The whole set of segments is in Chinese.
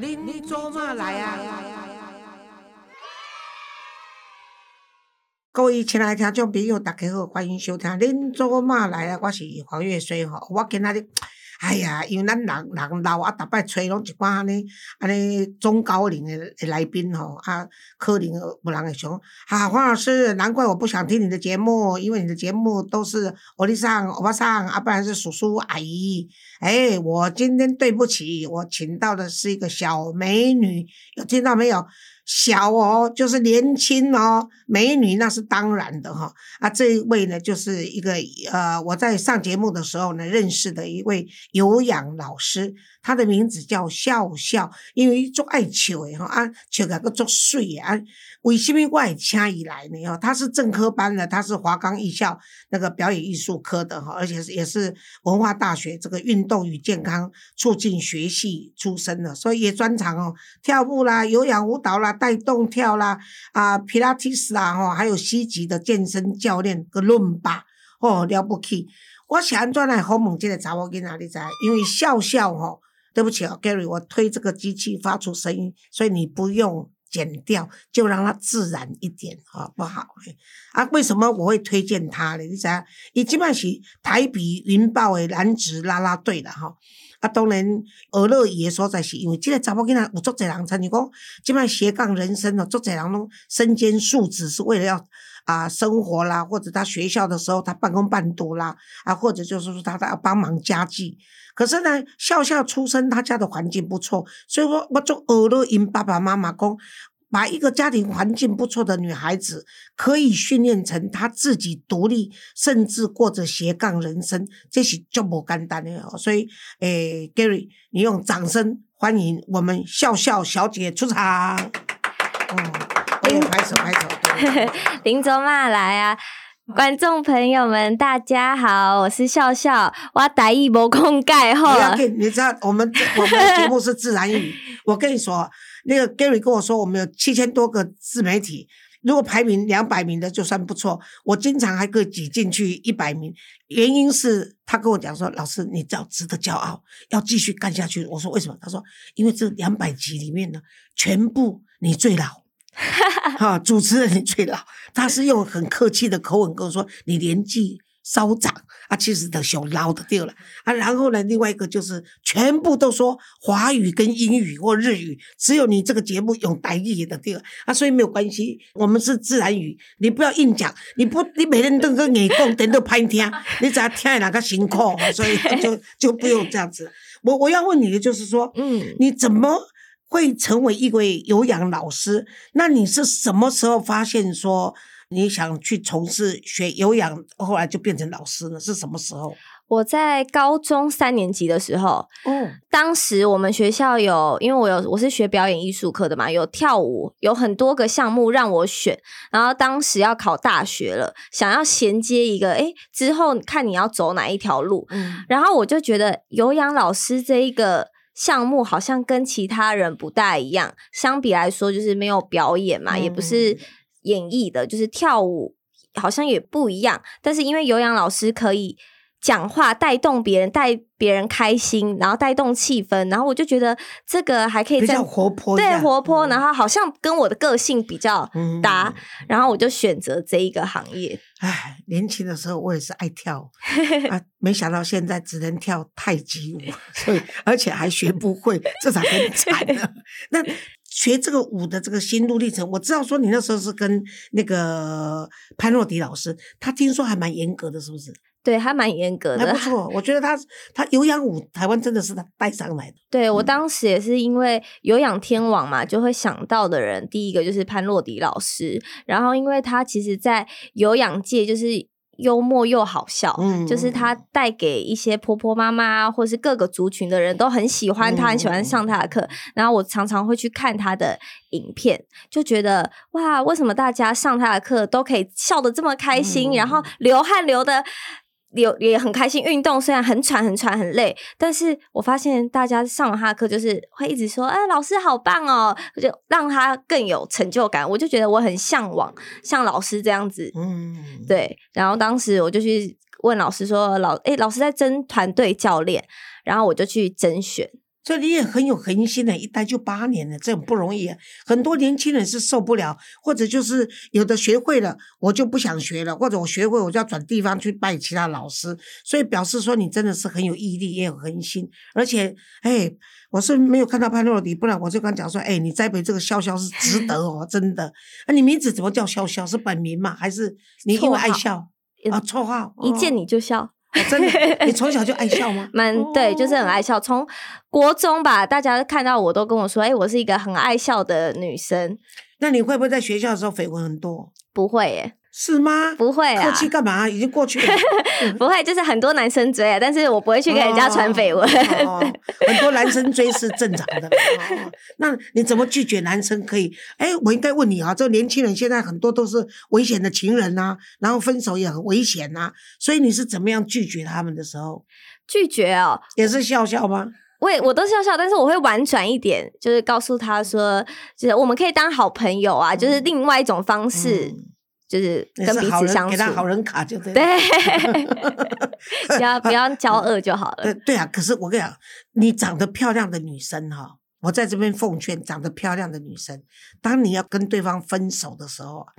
您做嘛来啊？各位亲爱的听众朋友，大家好，欢迎收听《恁做嘛来啊》，我是黄月水吼。我今仔日，哎呀，因为咱人人老啊，逐摆找拢一寡安尼安尼中高龄的来宾吼，啊，可能有人会想，啊，黄老师，难怪我不想听你的节目，因为你的节目都是欧弟上、欧巴桑，啊，不然是叔叔阿姨。哎，我今天对不起，我请到的是一个小美女，有听到没有？小哦，就是年轻哦，美女那是当然的哈。啊，这一位呢，就是一个呃，我在上节目的时候呢认识的一位有氧老师，他的名字叫笑笑，因为做爱笑诶哈啊，笑个个做水啊。为什么我掐以来呢？哦，他是正科班的，他是华冈艺校那个表演艺术科的哈，而且是也是文化大学这个运动与健康促进学系出身的，所以也专长哦，跳舞啦、有氧舞蹈啦、带动跳啦啊、皮拉提斯啦哈，还有西级的健身教练个伦巴哦，了不起！我是安怎来好问这个查某囡仔，你知？因为笑笑吼，对不起哦，Gary，我推这个机器发出声音，所以你不用。剪掉，就让它自然一点，好不好？啊，为什么我会推荐他呢？你知影？伊即摆是台比云豹的男子拉拉队啦，吼。啊，当然，娱乐伊的所在是因为即个查某囡仔有足侪人，参，你讲即摆斜杠人生哦，足侪人拢身兼数职，是为了要啊生活啦，或者他学校的时候他半工半读啦，啊，或者就是说他要帮忙家计。可是呢，笑笑出生，他家的环境不错，所以说我就耳朵因爸爸妈妈讲，把一个家庭环境不错的女孩子，可以训练成她自己独立，甚至过着斜杠人生，这是就不简单的哦。所以，诶，Gary，你用掌声欢迎我们笑笑小姐出场。嗯，拍手拍手。林总嘛来啊！观众朋友们，大家好，我是笑笑，我打一波空盖后。你知道我们我们的节目是自然语，我跟你说，那个 Gary 跟我说，我们有七千多个自媒体，如果排名两百名的就算不错，我经常还可以挤进去一百名。原因是他跟我讲说，老师你要值得骄傲，要继续干下去。我说为什么？他说因为这两百集里面呢，全部你最老。哈，主持人你最老，他是用很客气的口吻跟我说：“你年纪稍长啊，其实的小老的掉了啊。”然后呢，另外一个就是全部都说华语跟英语或日语，只有你这个节目用台语的掉啊，所以没有关系，我们是自然语，你不要硬讲，你不你每天都跟你讲，等都拍听，你只要听哪个辛苦，所以就就不用这样子。我我要问你的就是说，嗯，你怎么？会成为一位有氧老师，那你是什么时候发现说你想去从事学有氧，后来就变成老师呢？是什么时候？我在高中三年级的时候，嗯，当时我们学校有，因为我有我是学表演艺术课的嘛，有跳舞，有很多个项目让我选。然后当时要考大学了，想要衔接一个，哎，之后看你要走哪一条路。嗯，然后我就觉得有氧老师这一个。项目好像跟其他人不大一样，相比来说就是没有表演嘛，也不是演绎的，就是跳舞，好像也不一样。但是因为有氧老师可以。讲话带动别人，带别人开心，然后带动气氛，然后我就觉得这个还可以比较活泼，对活泼，然后好像跟我的个性比较搭，然后我就选择这一个行业。唉，年轻的时候我也是爱跳 啊，没想到现在只能跳太极舞，所以而且还学不会，这才很惨呢。那学这个舞的这个心路历程，我知道说你那时候是跟那个潘若迪老师，他听说还蛮严格的，是不是？对，还蛮严格的，还不错。我觉得他他有氧舞台湾真的是他带上来的。对我当时也是因为有氧天王嘛，就会想到的人，第一个就是潘洛迪老师。然后因为他其实，在有氧界就是幽默又好笑，嗯，就是他带给一些婆婆妈妈或是各个族群的人都很喜欢他，很喜欢上他的课。然后我常常会去看他的影片，就觉得哇，为什么大家上他的课都可以笑得这么开心，然后流汗流的。有也很开心，运动虽然很喘、很喘、很累，但是我发现大家上了他的课，就是会一直说：“哎，老师好棒哦！”就让他更有成就感。我就觉得我很向往像老师这样子，嗯，对。然后当时我就去问老师说：“老哎，老师在征团队教练。”然后我就去甄选。所以你也很有恒心的，一待就八年了，这很不容易。很多年轻人是受不了，或者就是有的学会了，我就不想学了，或者我学会我就要转地方去拜其他老师。所以表示说你真的是很有毅力，也有恒心，而且哎，我是没有看到潘若迪，不然我就刚讲说，哎，你栽培这个潇潇是值得哦，真的。那 你名字怎么叫潇潇？是本名吗？还是你因为爱笑啊？绰号一见你就笑。真的，你从小就爱笑吗？蛮对，就是很爱笑。从国中吧，大家看到我都跟我说：“哎，我是一个很爱笑的女生。”那你会不会在学校的时候绯闻很多？不会耶。是吗？不会啊，客气干嘛？已经过去了。不会，就是很多男生追啊，但是我不会去跟人家传绯闻。很多男生追是正常的。那你怎么拒绝男生？可以？哎，我应该问你啊，这年轻人现在很多都是危险的情人呐，然后分手也很危险呐，所以你是怎么样拒绝他们的时候？拒绝哦，也是笑笑吗？我也我都笑笑，但是我会婉转一点，就是告诉他说，就是我们可以当好朋友啊，就是另外一种方式。就是跟彼此相处，给他好人卡就对。对，不要不要骄傲就好了。对对啊，可是我跟你讲，你长得漂亮的女生哈，我在这边奉劝长得漂亮的女生，当你要跟对方分手的时候啊。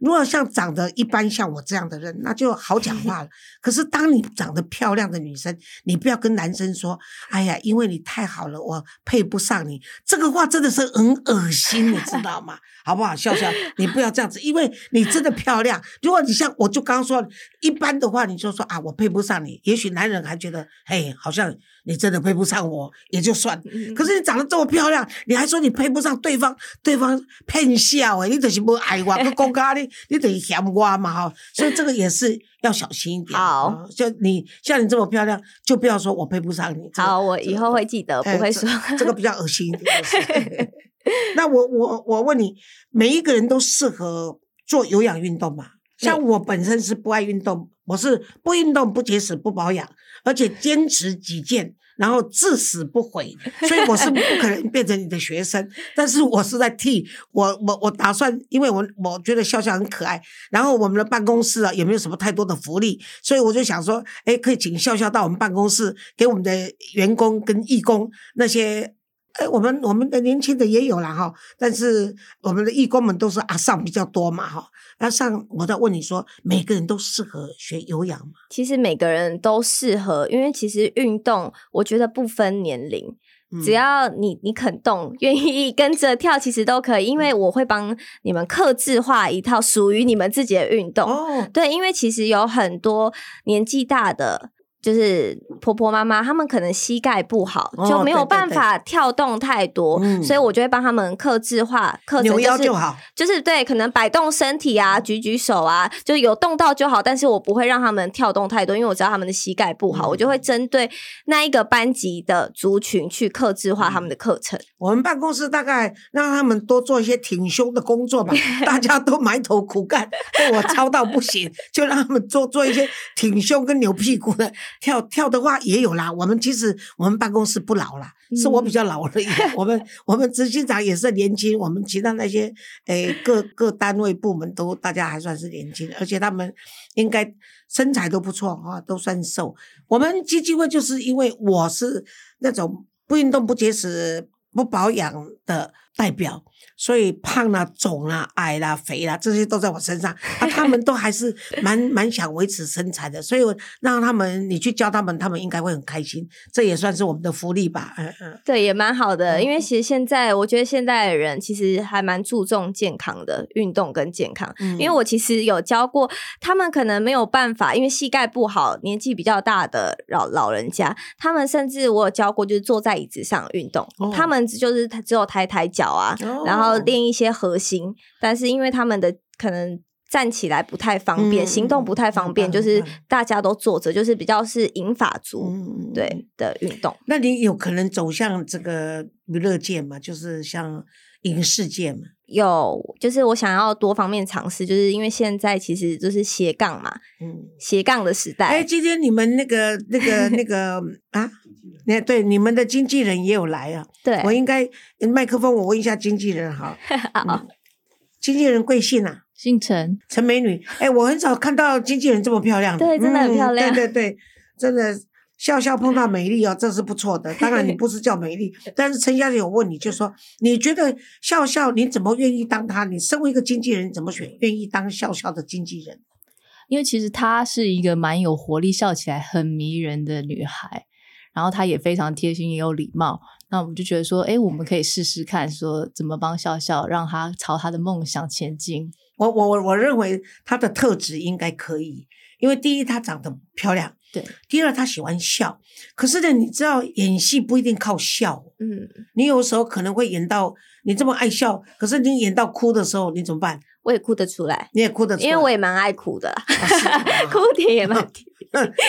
如果像长得一般像我这样的人，那就好讲话了。可是当你长得漂亮的女生，你不要跟男生说：“哎呀，因为你太好了，我配不上你。”这个话真的是很恶心，你知道吗？好不好？笑笑，你不要这样子，因为你真的漂亮。如果你像我就刚刚说一般的话，你就说啊，我配不上你。也许男人还觉得，嘿，好像。你真的配不上我也就算，可是你长得这么漂亮，你还说你配不上对方，对方骗笑诶，你就是不爱我，不公家你你等于嫌我嘛哈，所以这个也是要小心一点。好，就你像你这么漂亮，就不要说我配不上你。好，我以后会记得，不会说这个比较恶心一点。那我我我问你，每一个人都适合做有氧运动吗？像我本身是不爱运动，我是不运动、不节食、不保养，而且坚持己见。然后至死不悔，所以我是不可能变成你的学生。但是我是在替我我我打算，因为我我觉得笑笑很可爱。然后我们的办公室啊，也没有什么太多的福利，所以我就想说，哎，可以请笑笑到我们办公室，给我们的员工跟义工那些。哎，我们我们的年轻的也有了哈，但是我们的义工们都是阿上比较多嘛哈。阿上，我在问你说，每个人都适合学有氧吗？其实每个人都适合，因为其实运动，我觉得不分年龄，只要你你肯动，愿意跟着跳，其实都可以。因为我会帮你们克制化一套属于你们自己的运动。哦，对，因为其实有很多年纪大的。就是婆婆妈妈，他们可能膝盖不好，就没有办法跳动太多，所以我就会帮他们克制化，克制腰就好，就是对，可能摆动身体啊，举举手啊，就有动到就好。但是我不会让他们跳动太多，因为我知道他们的膝盖不好，我就会针对那一个班级的族群去克制化他们的课程。我们办公室大概让他们多做一些挺胸的工作吧，大家都埋头苦干，被我操到不行，就让他们做做一些挺胸跟扭屁股的。跳跳的话也有啦，我们其实我们办公室不老啦，是我比较老了一点。我们 我们执行长也是年轻，我们其他那些诶各各单位部门都大家还算是年轻，而且他们应该身材都不错啊，都算瘦。我们基金会就是因为我是那种不运动、不节食、不保养的代表。所以胖啦、肿啦、矮啦、肥啦，这些都在我身上啊。他们都还是 蛮蛮想维持身材的，所以我让他们，你去教他们，他们应该会很开心。这也算是我们的福利吧。嗯嗯，对，也蛮好的。因为其实现在，我觉得现在的人其实还蛮注重健康的运动跟健康。因为我其实有教过他们，可能没有办法，因为膝盖不好，年纪比较大的老老人家，他们甚至我有教过，就是坐在椅子上运动，他们就是只有抬抬脚啊，然后。练一些核心，但是因为他们的可能站起来不太方便，行动不太方便，就是大家都坐着，就是比较是引法族对的运动。那你有可能走向这个娱乐界嘛？就是像影视界嘛？有，就是我想要多方面尝试，就是因为现在其实就是斜杠嘛，嗯，斜杠的时代。哎，今天你们那个那个那个 啊？那对你们的经纪人也有来啊？对，我应该麦克风，我问一下经纪人哈。好，经纪人贵姓啊？姓陈，陈美女。哎，我很少看到经纪人这么漂亮的，对，真的很漂亮。对对对，真的笑笑碰到美丽哦，这是不错的。当然你 不是叫美丽，但是陈小姐，我问你就说，你觉得笑笑你怎么愿意当她？你身为一个经纪人，怎么选愿意当笑笑的经纪人？因为其实她是一个蛮有活力、笑起来很迷人的女孩，然后他也非常贴心，也有礼貌。那我们就觉得说，哎，我们可以试试看，说怎么帮笑笑，让他朝他的梦想前进。我我我我认为他的特质应该可以，因为第一她长得漂亮。对，第二他喜欢笑，可是呢，你知道演戏不一定靠笑，嗯，你有时候可能会演到你这么爱笑，可是你演到哭的时候，你怎么办？我也哭得出来，你也哭得出来，因为我也蛮爱哭的，哭点也蛮低，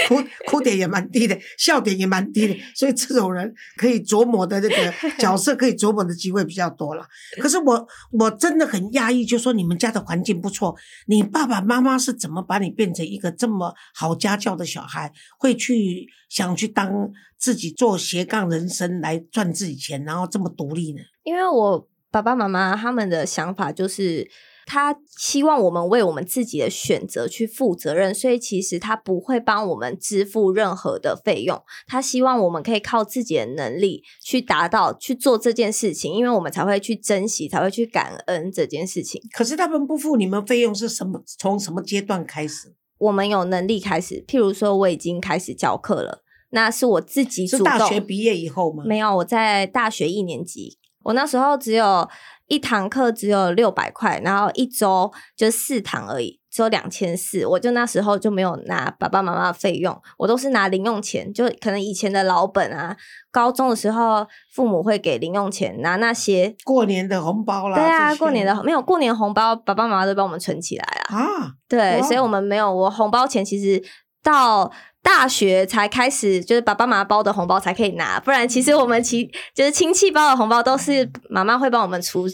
哭哭点也蛮低的，笑点也蛮低的，所以这种人可以琢磨的这个 角色，可以琢磨的机会比较多了。可是我我真的很压抑，就说你们家的环境不错，你爸爸妈妈是怎么把你变成一个这么好家教的小孩，会去想去当自己做斜杠人生来赚自己钱，然后这么独立呢？因为我爸爸妈妈他们的想法就是。他希望我们为我们自己的选择去负责任，所以其实他不会帮我们支付任何的费用。他希望我们可以靠自己的能力去达到去做这件事情，因为我们才会去珍惜，才会去感恩这件事情。可是他们不付你们费用是什么？从什么阶段开始？我们有能力开始，譬如说我已经开始教课了，那是我自己主动。大学毕业以后吗？没有，我在大学一年级，我那时候只有。一堂课只有六百块，然后一周就四堂而已，只有两千四。我就那时候就没有拿爸爸妈妈的费用，我都是拿零用钱，就可能以前的老本啊。高中的时候，父母会给零用钱，拿那些过年的红包啦。对啊，过年的没有过年红包，爸爸妈妈都帮我们存起来了啊。对，所以我们没有我红包钱，其实到。大学才开始，就是爸爸妈妈包的红包才可以拿，不然其实我们其就是亲戚包的红包都是妈妈会帮我们储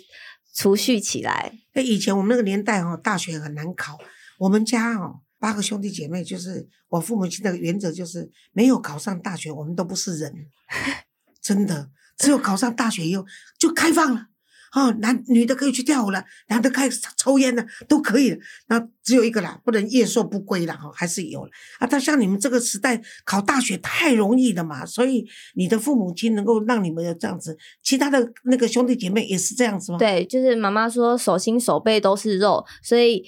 储蓄起来。那以前我们那个年代哦，大学很难考。我们家哦，八个兄弟姐妹，就是我父母亲的原则就是没有考上大学，我们都不是人，真的，只有考上大学以后就开放了。哦，男女的可以去跳舞了，男的开始抽烟了，都可以。那只有一个啦，不能夜宿不归了哈，还是有了啊。但像你们这个时代考大学太容易了嘛，所以你的父母亲能够让你们有这样子，其他的那个兄弟姐妹也是这样子吗？对，就是妈妈说手心手背都是肉，所以。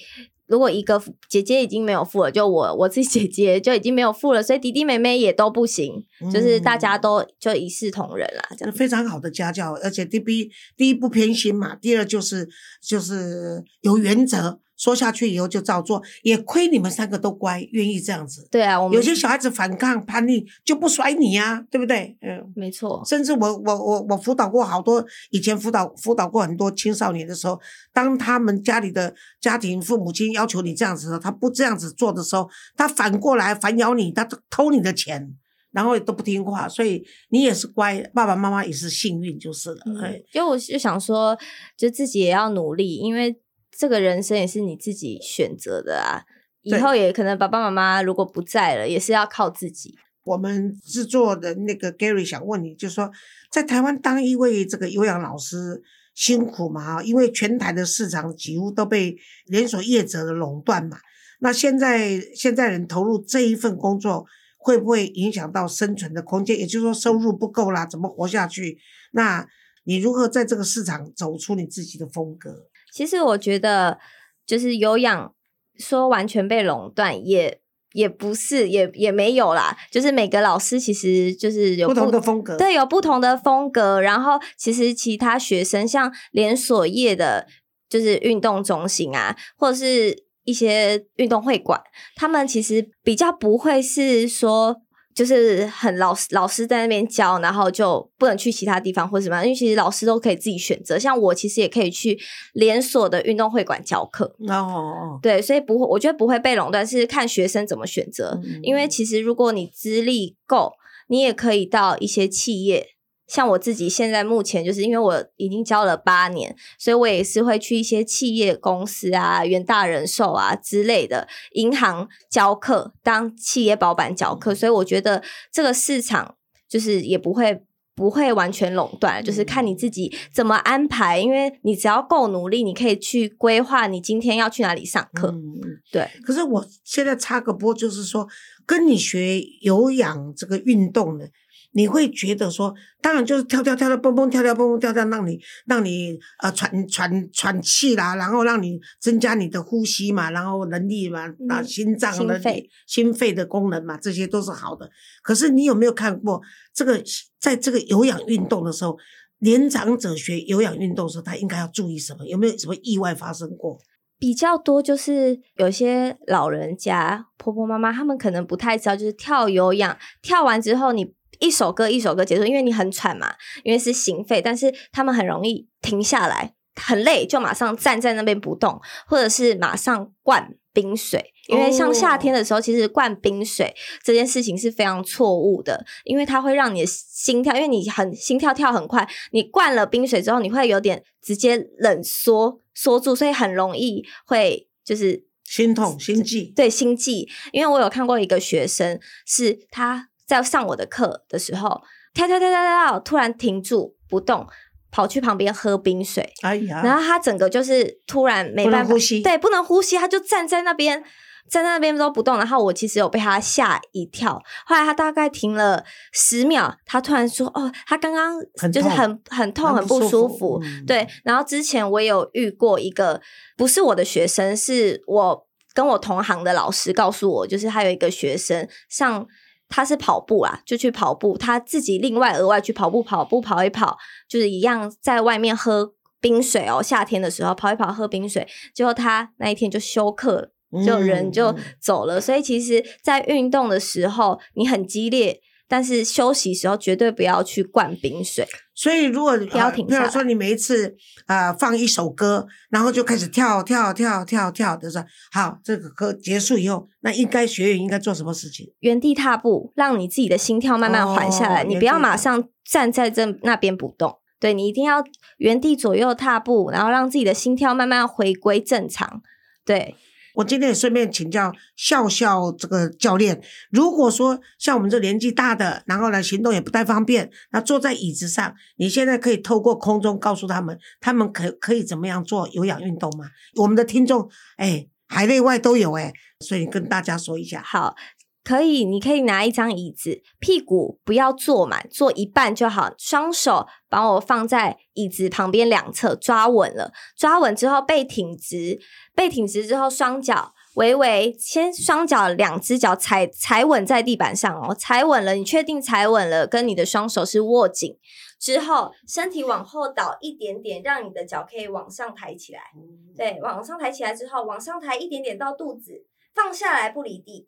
如果一个姐姐已经没有付了，就我 我自己姐姐就已经没有付了，所以弟弟妹妹也都不行，就是大家都就一视同仁啦，这样非常好的家教，而且第一第一不偏心嘛，第二就是就是有原则。说下去以后就照做，也亏你们三个都乖，愿意这样子。对啊，我们有些小孩子反抗叛逆就不甩你呀，对不对？嗯，没错。甚至我我我我辅导过好多，以前辅导辅导过很多青少年的时候，当他们家里的家庭父母亲要求你这样子的，他不这样子做的时候，他反过来反咬你，他偷你的钱，然后都不听话，所以你也是乖，爸爸妈妈也是幸运就是了。哎，就我就想说，就自己也要努力，因为。这个人生也是你自己选择的啊，以后也可能爸爸妈妈如果不在了，也是要靠自己。我们制作的那个 Gary 想问你，就是说，在台湾当一位这个有氧老师辛苦嘛？因为全台的市场几乎都被连锁业者的垄断嘛。那现在现在人投入这一份工作，会不会影响到生存的空间？也就是说，收入不够啦，怎么活下去？那你如何在这个市场走出你自己的风格？其实我觉得，就是有氧说完全被垄断，也也不是，也也没有啦。就是每个老师其实就是有不同的风格，对，有不同的风格。然后其实其他学生，像连锁业的，就是运动中心啊，或者是一些运动会馆，他们其实比较不会是说。就是很老师老师在那边教，然后就不能去其他地方或什么，因为其实老师都可以自己选择。像我其实也可以去连锁的运动会馆教课。哦，对，所以不会，我觉得不会被垄断，是看学生怎么选择。因为其实如果你资历够，你也可以到一些企业。像我自己现在目前就是因为我已经教了八年，所以我也是会去一些企业公司啊、元大人寿啊之类的银行教课，当企业保板教课，所以我觉得这个市场就是也不会不会完全垄断，就是看你自己怎么安排。因为你只要够努力，你可以去规划你今天要去哪里上课。对。可是我现在插个播，就是说跟你学有氧这个运动呢。你会觉得说，当然就是跳跳跳跳蹦蹦跳跳蹦蹦跳跳，让你让你呃喘喘喘气啦，然后让你增加你的呼吸嘛，然后能力嘛，啊心脏的心肺的功能嘛，这些都是好的。可是你有没有看过这个，在这个有氧运动的时候，年长者学有氧运动的时候，他应该要注意什么？有没有什么意外发生过？比较多就是有些老人家婆婆妈妈，他们可能不太知道，就是跳有氧跳完之后你。一首歌一首歌结束，因为你很喘嘛，因为是心肺，但是他们很容易停下来，很累就马上站在那边不动，或者是马上灌冰水，因为像夏天的时候，其实灌冰水这件事情是非常错误的，因为它会让你的心跳，因为你很心跳跳很快，你灌了冰水之后，你会有点直接冷缩缩住，所以很容易会就是心痛心悸，对心悸，因为我有看过一个学生是他。在上我的课的时候，跳跳跳跳跳，突然停住不动，跑去旁边喝冰水。哎呀！然后他整个就是突然没办法呼吸，对，不能呼吸，他就站在那边，站在那边都不动。然后我其实有被他吓一跳。后来他大概停了十秒，他突然说：“哦，他刚刚就是很很痛，很不舒服。”对。然后之前我有遇过一个不是我的学生，是我跟我同行的老师告诉我，就是他有一个学生上。他是跑步啊，就去跑步，他自己另外额外去跑步，跑步跑一跑，就是一样在外面喝冰水哦。夏天的时候跑一跑喝冰水，结果他那一天就休克，就人就走了。所以其实，在运动的时候，你很激烈。但是休息时候绝对不要去灌冰水。所以如果要停，比如说你每一次啊放一首歌，然后就开始跳跳跳跳跳的时候，好，这个歌结束以后，那应该学员应该做什么事情？原地踏步，让你自己的心跳慢慢缓下来。你不要马上站在这那边不动，对你一定要原地左右踏步，然后让自己的心跳慢慢回归正常。对。我今天也顺便请教笑笑这个教练，如果说像我们这年纪大的，然后呢行动也不太方便，那坐在椅子上，你现在可以透过空中告诉他们，他们可可以怎么样做有氧运动吗？我们的听众哎，海内外都有哎，所以跟大家说一下。好，可以，你可以拿一张椅子，屁股不要坐满，坐一半就好，双手帮我放在椅子旁边两侧，抓稳了，抓稳之后背挺直。背挺直之后，双脚微微先双脚两只脚踩踩稳在地板上哦，踩稳了，你确定踩稳了，跟你的双手是握紧之后，身体往后倒一点点，让你的脚可以往上抬起来。对，往上抬起来之后，往上抬一点点到肚子，放下来不离地，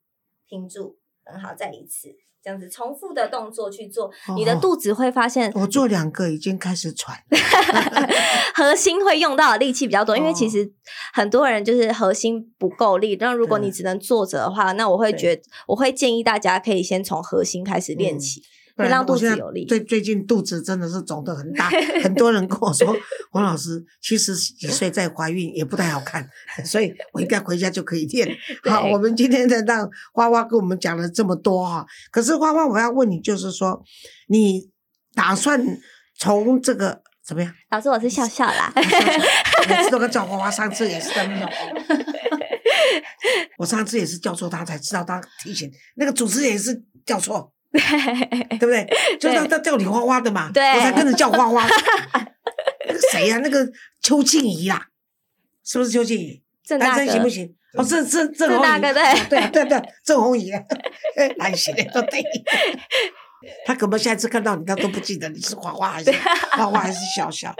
停住，很好，再一次。这样子重复的动作去做，你的肚子会发现，我做两个已经开始喘，核心会用到的力气比较多，因为其实很多人就是核心不够力。那如果你只能坐着的话，那我会觉我会建议大家可以先从核心开始练起。让肚子有力。最最近肚子真的是肿得很大，很多人跟我说，黄老师七十几岁再怀孕也不太好看，所以我应该回家就可以练。好，我们今天的让花花跟我们讲了这么多哈，可是花花我要问你，就是说你打算从这个怎么样？老师，我是笑笑啦，每次都跟叫花花，上次也是这样。我上次也是叫错他，才知道他提醒那个主持人也是叫错。对不对？就是他他叫你花花的嘛，我才跟着叫花花。那个谁呀？那个邱静怡啊，是不是邱静怡？大哥行不行？哦，郑郑郑红怡，对对对对，郑红怡，来行都对。他可能下次看到你，他都不记得你是花花还是花花还是笑笑。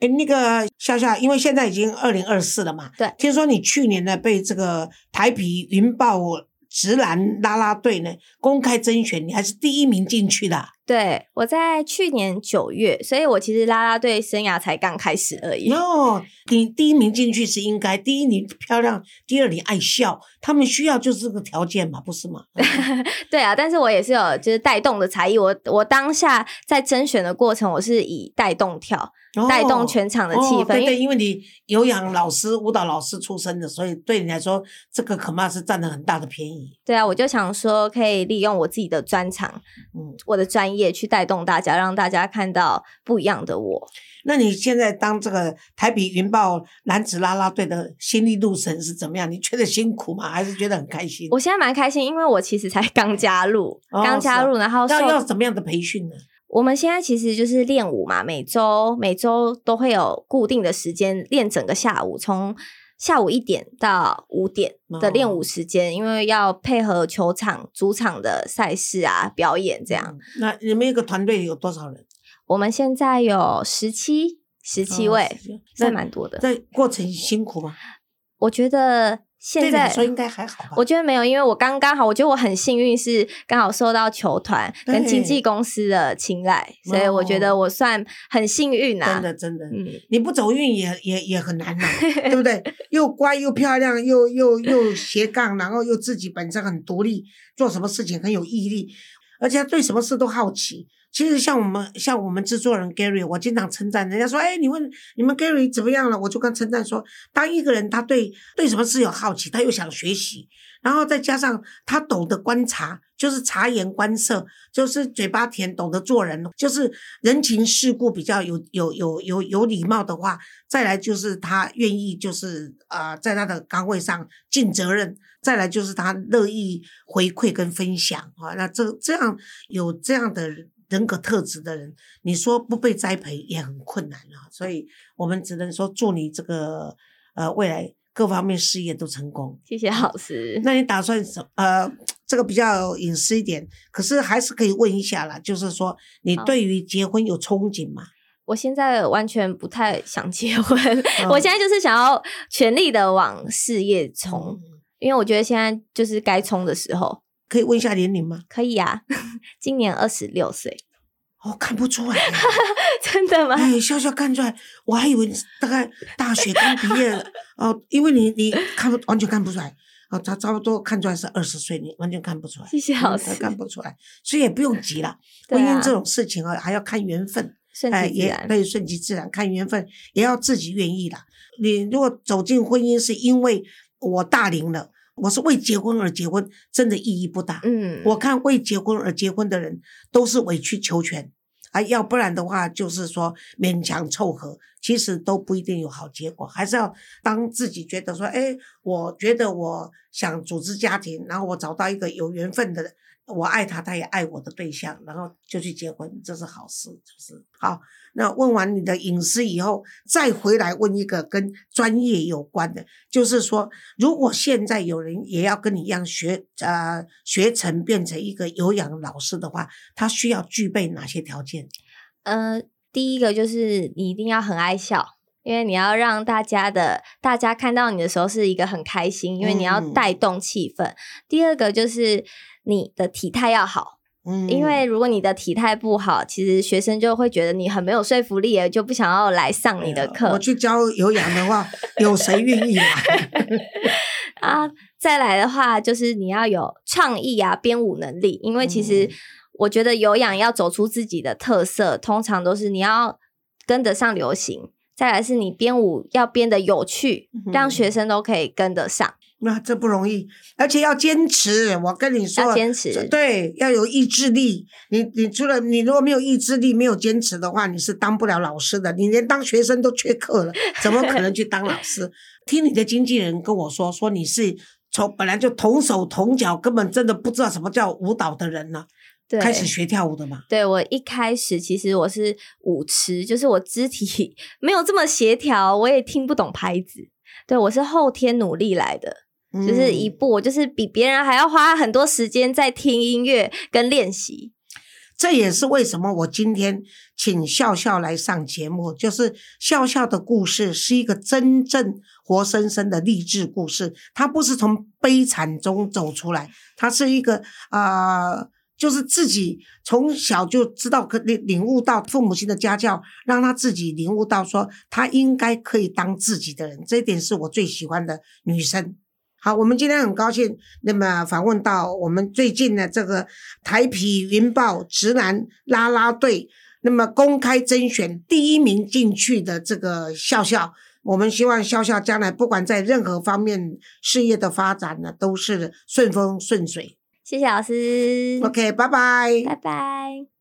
哎，那个笑笑，因为现在已经二零二四了嘛，对，听说你去年呢被这个台皮云豹。直男拉拉队呢？公开甄选，你还是第一名进去的。对，我在去年九月，所以我其实啦啦队生涯才刚开始而已。哦，你第一名进去是应该，第一你漂亮，第二你爱笑，他们需要就是这个条件嘛，不是吗？对啊，但是我也是有就是带动的才艺。我我当下在甄选的过程，我是以带动跳。带动全场的气氛，对对，因为你有氧老师、舞蹈老师出身的，所以对你来说，这个恐怕是占了很大的便宜。对啊，我就想说，可以利用我自己的专长，嗯，我的专专业去带动大家，让大家看到不一样的我。那你现在当这个台北云豹男子啦啦队的心力路神是怎么样？你觉得辛苦吗？还是觉得很开心？我现在蛮开心，因为我其实才 刚加入，刚加入，然后要要怎么样的培训呢？我们现在其实就是练舞嘛，每周每周都会有固定的时间练整个下午，从下午一点到五点的练舞时间，因为要配合球场主场的赛事啊表演这样。那你们一个团队有多少人？我们现在有十七十七位，算蛮多的。在过程辛苦吗？我觉得现在说应该还好吧。我觉得没有，因为我刚刚好，我觉得我很幸运，是刚好受到球团跟经纪公司的青睐，所以我觉得我算很幸运啊。真的，真的，嗯，你不走运也也也很难呐，对不对？又乖又漂亮，又又又斜杠，然后又自己本身很独立，做什么事情很有毅力，而且对什么事都好奇。其实像我们像我们制作人 Gary，我经常称赞人家说，哎，你问你们 Gary 怎么样了？我就跟称赞说，当一个人他对对什么事有好奇，他又想学习，然后再加上他懂得观察，就是察言观色，就是嘴巴甜，懂得做人，就是人情世故比较有有有有有礼貌的话，再来就是他愿意就是啊，在他的岗位上尽责任，再来就是他乐意回馈跟分享啊，那这这样有这样的。人格特质的人，你说不被栽培也很困难啊，所以我们只能说祝你这个呃未来各方面事业都成功。谢谢老师。那你打算什呃这个比较隐私一点，可是还是可以问一下啦，就是说你对于结婚有憧憬吗？我现在完全不太想结婚，我现在就是想要全力的往事业冲，因为我觉得现在就是该冲的时候。可以问一下年龄吗？可以啊，今年二十六岁。哦，看不出来，真的吗？哎，笑笑看出来，我还以为大概大学刚毕业 哦，因为你你看不完全看不出来哦，他差不多看出来是二十岁，你完全看不出来。谢谢老师，看不出来，所以也不用急了。婚姻这种事情啊，还要看缘分，哎，也可以顺其自然，看缘分，也要自己愿意啦。你如果走进婚姻是因为我大龄了。我是为结婚而结婚，真的意义不大。嗯，我看为结婚而结婚的人都是委曲求全，啊，要不然的话就是说勉强凑合，其实都不一定有好结果。还是要当自己觉得说，哎，我觉得我想组织家庭，然后我找到一个有缘分的。我爱他，他也爱我的对象，然后就去结婚，这是好事，就是好。那问完你的隐私以后，再回来问一个跟专业有关的，就是说，如果现在有人也要跟你一样学，呃，学成变成一个有氧老师的话，他需要具备哪些条件？呃，第一个就是你一定要很爱笑，因为你要让大家的大家看到你的时候是一个很开心，因为你要带动气氛。第二个就是。你的体态要好，嗯，因为如果你的体态不好，其实学生就会觉得你很没有说服力，就不想要来上你的课。我去教有氧的话，有谁愿意啊？啊，再来的话就是你要有创意啊，编舞能力，因为其实我觉得有氧要走出自己的特色，通常都是你要跟得上流行，再来是你编舞要编的有趣，让学生都可以跟得上。那这不容易，而且要坚持。我跟你说，要坚持，对，要有意志力。你你除了你如果没有意志力、没有坚持的话，你是当不了老师的。你连当学生都缺课了，怎么可能去当老师？听你的经纪人跟我说，说你是从本来就同手同脚，根本真的不知道什么叫舞蹈的人呢，开始学跳舞的嘛？对，我一开始其实我是舞痴，就是我肢体 没有这么协调，我也听不懂拍子。对我是后天努力来的。就是一步，就是比别人还要花很多时间在听音乐跟练习。这也是为什么我今天请笑笑来上节目，就是笑笑的故事是一个真正活生生的励志故事。他不是从悲惨中走出来，他是一个啊，就是自己从小就知道可领领悟到父母亲的家教，让他自己领悟到说他应该可以当自己的人。这一点是我最喜欢的女生。好，我们今天很高兴，那么访问到我们最近的这个台皮云豹直男啦啦队，那么公开甄选第一名进去的这个笑笑，我们希望笑笑将来不管在任何方面事业的发展呢，都是顺风顺水。谢谢老师。OK，拜拜。拜拜。